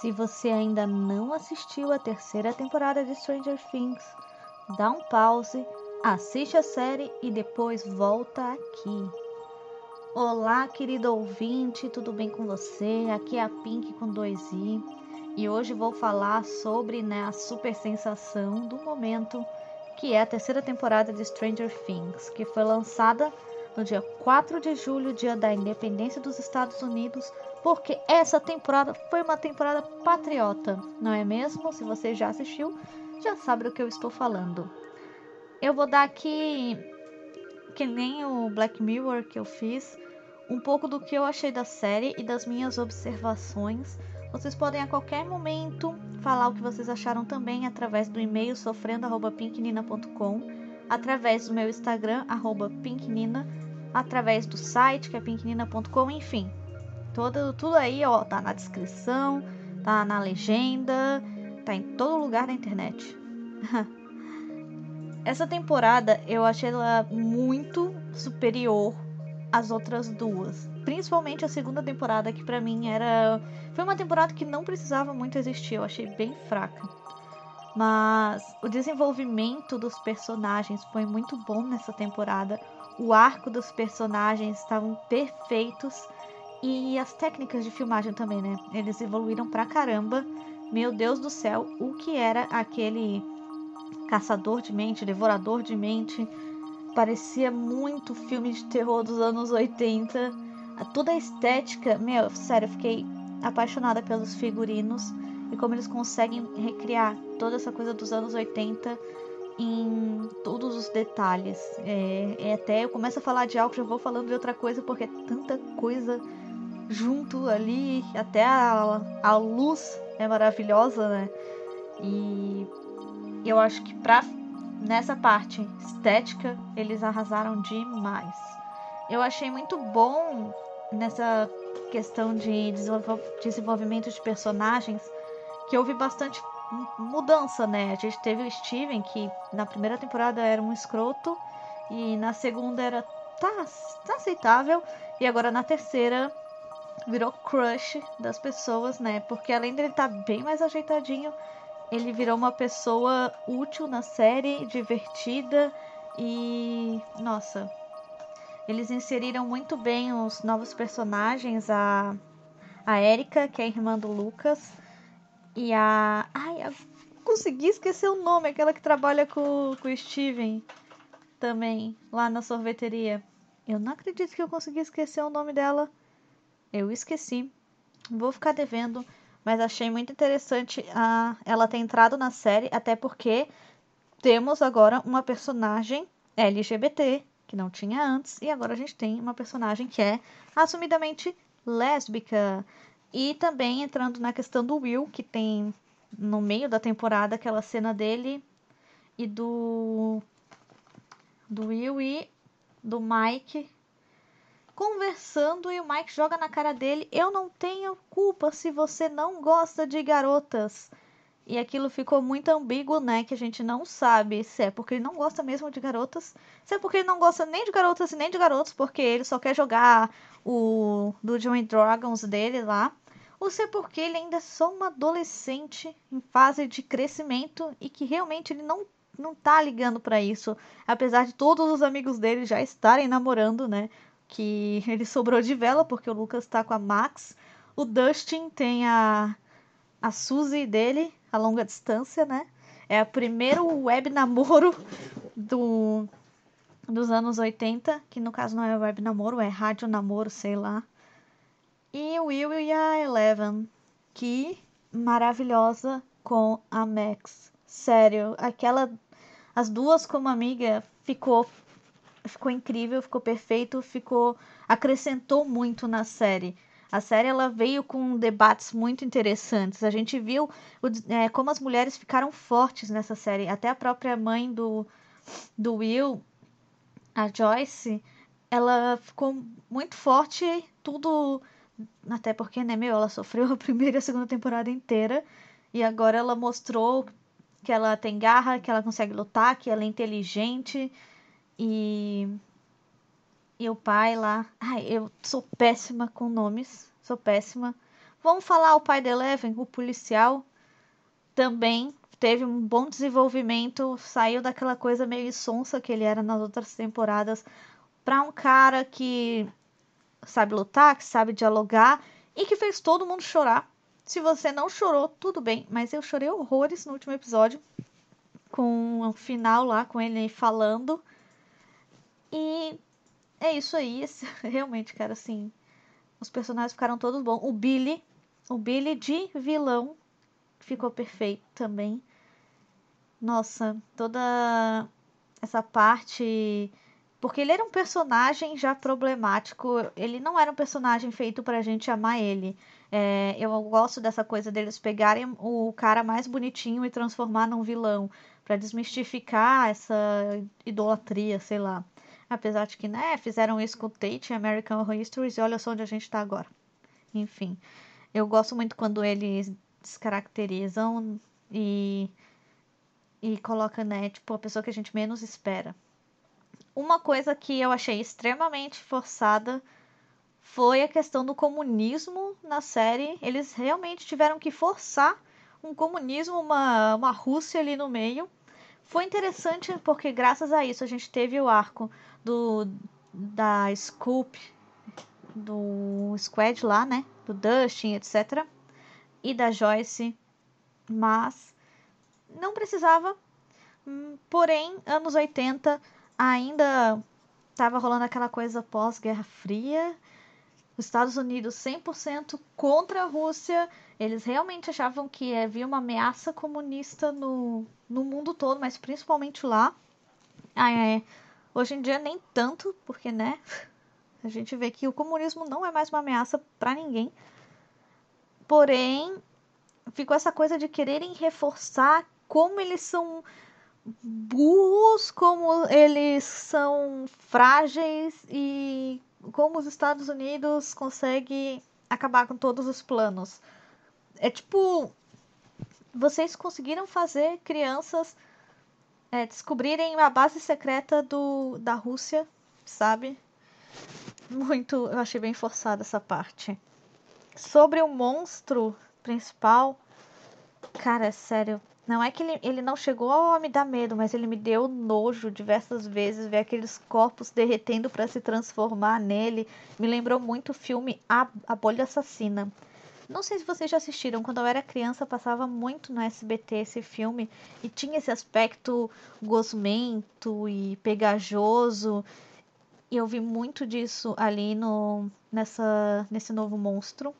Se você ainda não assistiu a terceira temporada de Stranger Things, dá um pause, assiste a série e depois volta aqui. Olá, querido ouvinte, tudo bem com você? Aqui é a Pink com 2i e hoje vou falar sobre né, a super sensação do momento, que é a terceira temporada de Stranger Things, que foi lançada no dia 4 de julho, dia da independência dos Estados Unidos, porque essa temporada foi uma temporada patriota, não é mesmo? Se você já assistiu, já sabe do que eu estou falando. Eu vou dar aqui, que nem o Black Mirror que eu fiz, um pouco do que eu achei da série e das minhas observações. Vocês podem a qualquer momento falar o que vocês acharam também através do e-mail sofrendo@pinknina.com, através do meu Instagram @pinknina, através do site que é pinknina.com, enfim. Todo, tudo aí, ó, tá na descrição, tá na legenda, tá em todo lugar da internet. Essa temporada eu achei ela muito superior às outras duas, principalmente a segunda temporada que para mim era foi uma temporada que não precisava muito existir, eu achei bem fraca. Mas o desenvolvimento dos personagens foi muito bom nessa temporada. O arco dos personagens estavam perfeitos e as técnicas de filmagem também, né? Eles evoluíram pra caramba. Meu Deus do céu, o que era aquele caçador de mente, devorador de mente? Parecia muito filme de terror dos anos 80. Toda a estética, meu, sério, eu fiquei apaixonada pelos figurinos e como eles conseguem recriar toda essa coisa dos anos 80 em todos os detalhes. É, é até eu começo a falar de algo, já vou falando de outra coisa, porque é tanta coisa junto ali, até a, a luz é maravilhosa, né? E eu acho que pra, nessa parte estética eles arrasaram demais. Eu achei muito bom nessa questão de desenvolvimento de personagens que houve bastante mudança, né? A gente teve o Steven, que na primeira temporada era um escroto, e na segunda era tá, tá aceitável, e agora na terceira virou crush das pessoas, né? Porque além dele estar tá bem mais ajeitadinho, ele virou uma pessoa útil na série, divertida e nossa, eles inseriram muito bem os novos personagens, a a Erika, que é a irmã do Lucas, e a ai, eu consegui esquecer o nome, aquela que trabalha com, com o Steven também lá na sorveteria. Eu não acredito que eu consegui esquecer o nome dela. Eu esqueci. Vou ficar devendo, mas achei muito interessante a, ela ter entrado na série, até porque temos agora uma personagem LGBT, que não tinha antes, e agora a gente tem uma personagem que é assumidamente lésbica. E também entrando na questão do Will, que tem no meio da temporada aquela cena dele e do do Will e do Mike conversando e o Mike joga na cara dele: Eu não tenho culpa se você não gosta de garotas. E aquilo ficou muito ambíguo, né? Que a gente não sabe se é porque ele não gosta mesmo de garotas, se é porque ele não gosta nem de garotas e nem de garotos, porque ele só quer jogar o do Johnny Dragons dele lá, ou se é porque ele ainda é só um adolescente em fase de crescimento e que realmente ele não não tá ligando para isso, apesar de todos os amigos dele já estarem namorando, né? Que ele sobrou de vela, porque o Lucas tá com a Max. O Dustin tem a, a Suzy dele, a longa distância, né? É o primeiro web namoro do, dos anos 80, que no caso não é web namoro, é rádio namoro, sei lá. E o Will e a Eleven, que maravilhosa com a Max. Sério, aquela. As duas como amiga ficou ficou incrível, ficou perfeito, ficou acrescentou muito na série. A série ela veio com debates muito interessantes. A gente viu o, é, como as mulheres ficaram fortes nessa série. Até a própria mãe do, do Will, a Joyce, ela ficou muito forte. Tudo. Até porque, né, meu, ela sofreu a primeira e a segunda temporada inteira. E agora ela mostrou que ela tem garra, que ela consegue lutar, que ela é inteligente e, e o pai lá. Ai, eu sou péssima com nomes. Sou péssima. Vamos falar o pai da Eleven, o policial, também teve um bom desenvolvimento, saiu daquela coisa meio sonsa que ele era nas outras temporadas para um cara que sabe lutar, que sabe dialogar e que fez todo mundo chorar. Se você não chorou, tudo bem, mas eu chorei horrores no último episódio com o final lá com ele falando. E é isso aí, realmente, cara, assim, os personagens ficaram todos bons. O Billy, o Billy de vilão ficou perfeito também. Nossa, toda essa parte. Porque ele era um personagem já problemático, ele não era um personagem feito pra gente amar ele. É, eu gosto dessa coisa deles pegarem o cara mais bonitinho e transformar num vilão, para desmistificar essa idolatria, sei lá. Apesar de que, né, fizeram isso com o Tate em American Horror e olha só onde a gente tá agora. Enfim, eu gosto muito quando eles descaracterizam e e coloca, né, tipo, a pessoa que a gente menos espera. Uma coisa que eu achei extremamente forçada foi a questão do comunismo na série. Eles realmente tiveram que forçar um comunismo, uma, uma Rússia ali no meio. Foi interessante porque graças a isso a gente teve o arco do da Scoop, do Squad lá, né, do Dustin, etc. E da Joyce, mas não precisava. Porém, anos 80 ainda estava rolando aquela coisa pós-Guerra Fria. Os Estados Unidos 100% contra a Rússia. Eles realmente achavam que havia uma ameaça comunista no, no mundo todo, mas principalmente lá. É, hoje em dia nem tanto, porque, né? A gente vê que o comunismo não é mais uma ameaça para ninguém. Porém, ficou essa coisa de quererem reforçar como eles são burros, como eles são frágeis e como os Estados Unidos conseguem acabar com todos os planos. É tipo, vocês conseguiram fazer crianças é, descobrirem a base secreta do, da Rússia, sabe? Muito, eu achei bem forçada essa parte. Sobre o monstro principal, cara, é sério, não é que ele, ele não chegou a me dar medo, mas ele me deu nojo diversas vezes ver aqueles corpos derretendo para se transformar nele. Me lembrou muito o filme A, a Bolha Assassina. Não sei se vocês já assistiram, quando eu era criança passava muito no SBT esse filme e tinha esse aspecto gosmento e pegajoso. E eu vi muito disso ali no nessa nesse novo monstro.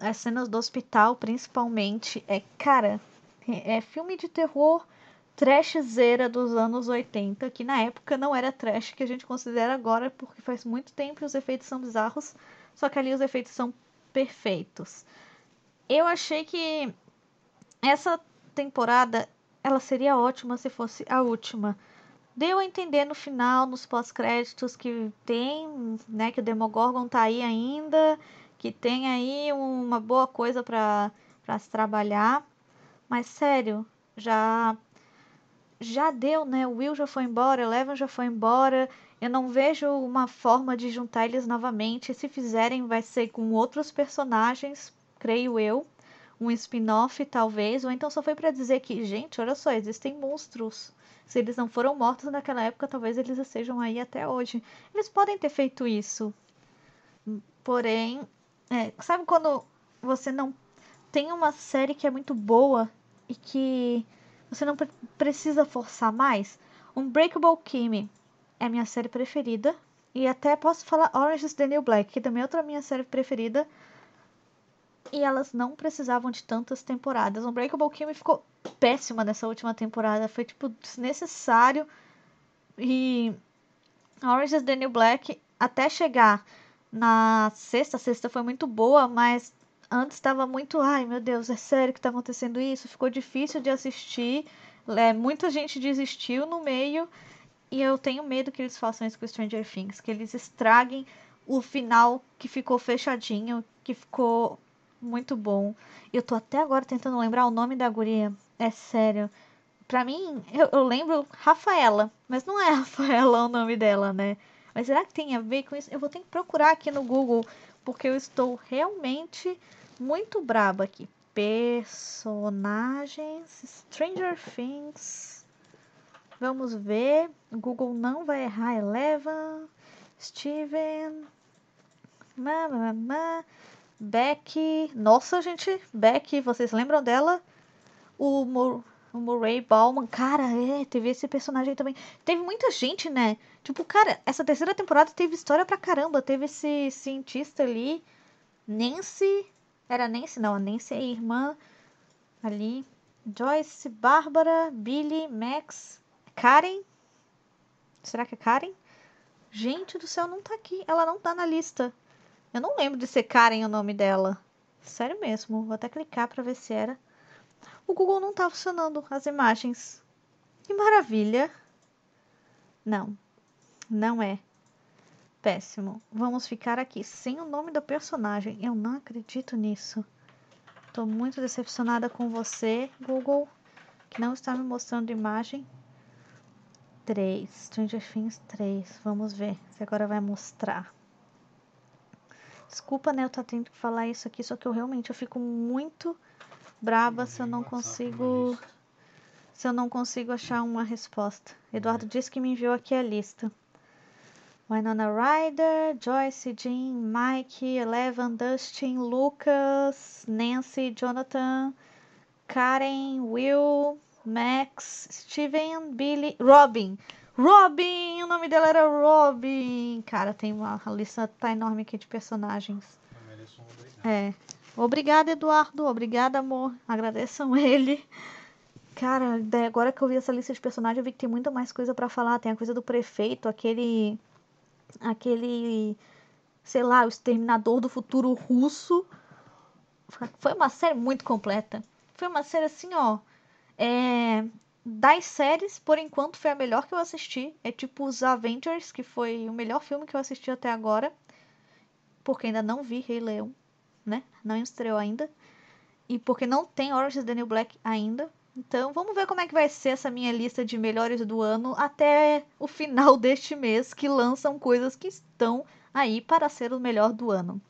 As cenas do hospital, principalmente, é cara, é filme de terror trashzeira dos anos 80, que na época não era trash que a gente considera agora, porque faz muito tempo e os efeitos são bizarros, só que ali os efeitos são perfeitos. Eu achei que essa temporada ela seria ótima se fosse a última. Deu a entender no final, nos pós-créditos, que tem, né, que o Demogorgon tá aí ainda, que tem aí uma boa coisa para se trabalhar. Mas sério, já já deu, né? O Will já foi embora, Eleven já foi embora. Eu não vejo uma forma de juntar eles novamente. Se fizerem, vai ser com outros personagens, creio eu. Um spin-off, talvez. Ou então só foi para dizer que, gente, olha só, existem monstros. Se eles não foram mortos naquela época, talvez eles estejam aí até hoje. Eles podem ter feito isso. Porém, é, sabe quando você não tem uma série que é muito boa e que você não precisa forçar mais. Unbreakable Kimmy é minha série preferida. E até posso falar Orange is the New Black, que também é outra minha série preferida. E elas não precisavam de tantas temporadas. Unbreakable Kimmy ficou péssima nessa última temporada. Foi, tipo, desnecessário. E Orange is the New Black, até chegar na sexta, a sexta foi muito boa, mas antes estava muito, ai meu Deus, é sério que está acontecendo isso? Ficou difícil de assistir, é, muita gente desistiu no meio e eu tenho medo que eles façam isso com Stranger Things, que eles estraguem o final que ficou fechadinho, que ficou muito bom. Eu tô até agora tentando lembrar o nome da guria, é sério. Pra mim, eu, eu lembro Rafaela, mas não é Rafaela o nome dela, né? Mas será que tem a ver com isso? Eu vou ter que procurar aqui no Google, porque eu estou realmente muito braba aqui. Personagens, Stranger Things. Vamos ver. Google não vai errar. Eleven, Steven, Mamamá, Becky. Nossa, gente, Becky, vocês lembram dela? O, Mur o Murray Bauman. Cara, é, teve esse personagem também. Teve muita gente, né? Tipo, cara, essa terceira temporada teve história pra caramba. Teve esse cientista ali. Nancy. Era Nancy, não. A Nancy é a irmã ali. Joyce, Bárbara, Billy, Max, Karen. Será que é Karen? Gente do céu, não tá aqui. Ela não tá na lista. Eu não lembro de ser Karen o nome dela. Sério mesmo. Vou até clicar pra ver se era. O Google não tá funcionando as imagens. Que maravilha. Não. Não é. Péssimo. Vamos ficar aqui sem o nome do personagem. Eu não acredito nisso. Tô muito decepcionada com você, Google, que não está me mostrando imagem. 3. Stranger Things 3. Vamos ver se agora vai mostrar. Desculpa, né? Eu tô tendo que falar isso aqui, só que eu realmente eu fico muito braba se eu não consigo se eu não consigo achar uma resposta. Eduardo disse que me enviou aqui a lista. Winona Ryder, Joyce, Jean, Mike, Eleven, Dustin, Lucas, Nancy, Jonathan, Karen, Will, Max, Steven, Billy, Robin. Robin! O nome dela era Robin! Cara, tem uma a lista tá enorme aqui de personagens. É. Obrigada, Eduardo. Obrigada, amor. Agradeçam ele. Cara, agora que eu vi essa lista de personagens, eu vi que tem muita mais coisa para falar. Tem a coisa do prefeito, aquele aquele, sei lá, o Exterminador do Futuro Russo. Foi uma série muito completa. Foi uma série assim, ó. É, das séries, por enquanto, foi a melhor que eu assisti. É tipo os Avengers, que foi o melhor filme que eu assisti até agora. Porque ainda não vi Rei Leão, né? Não estreou ainda. E porque não tem Orange is the New Black ainda. Então, vamos ver como é que vai ser essa minha lista de melhores do ano até o final deste mês, que lançam coisas que estão aí para ser o melhor do ano.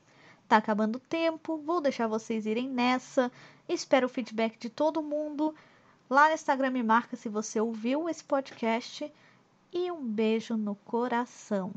Tá acabando o tempo, vou deixar vocês irem nessa. Espero o feedback de todo mundo. Lá no Instagram me marca se você ouviu esse podcast. E um beijo no coração.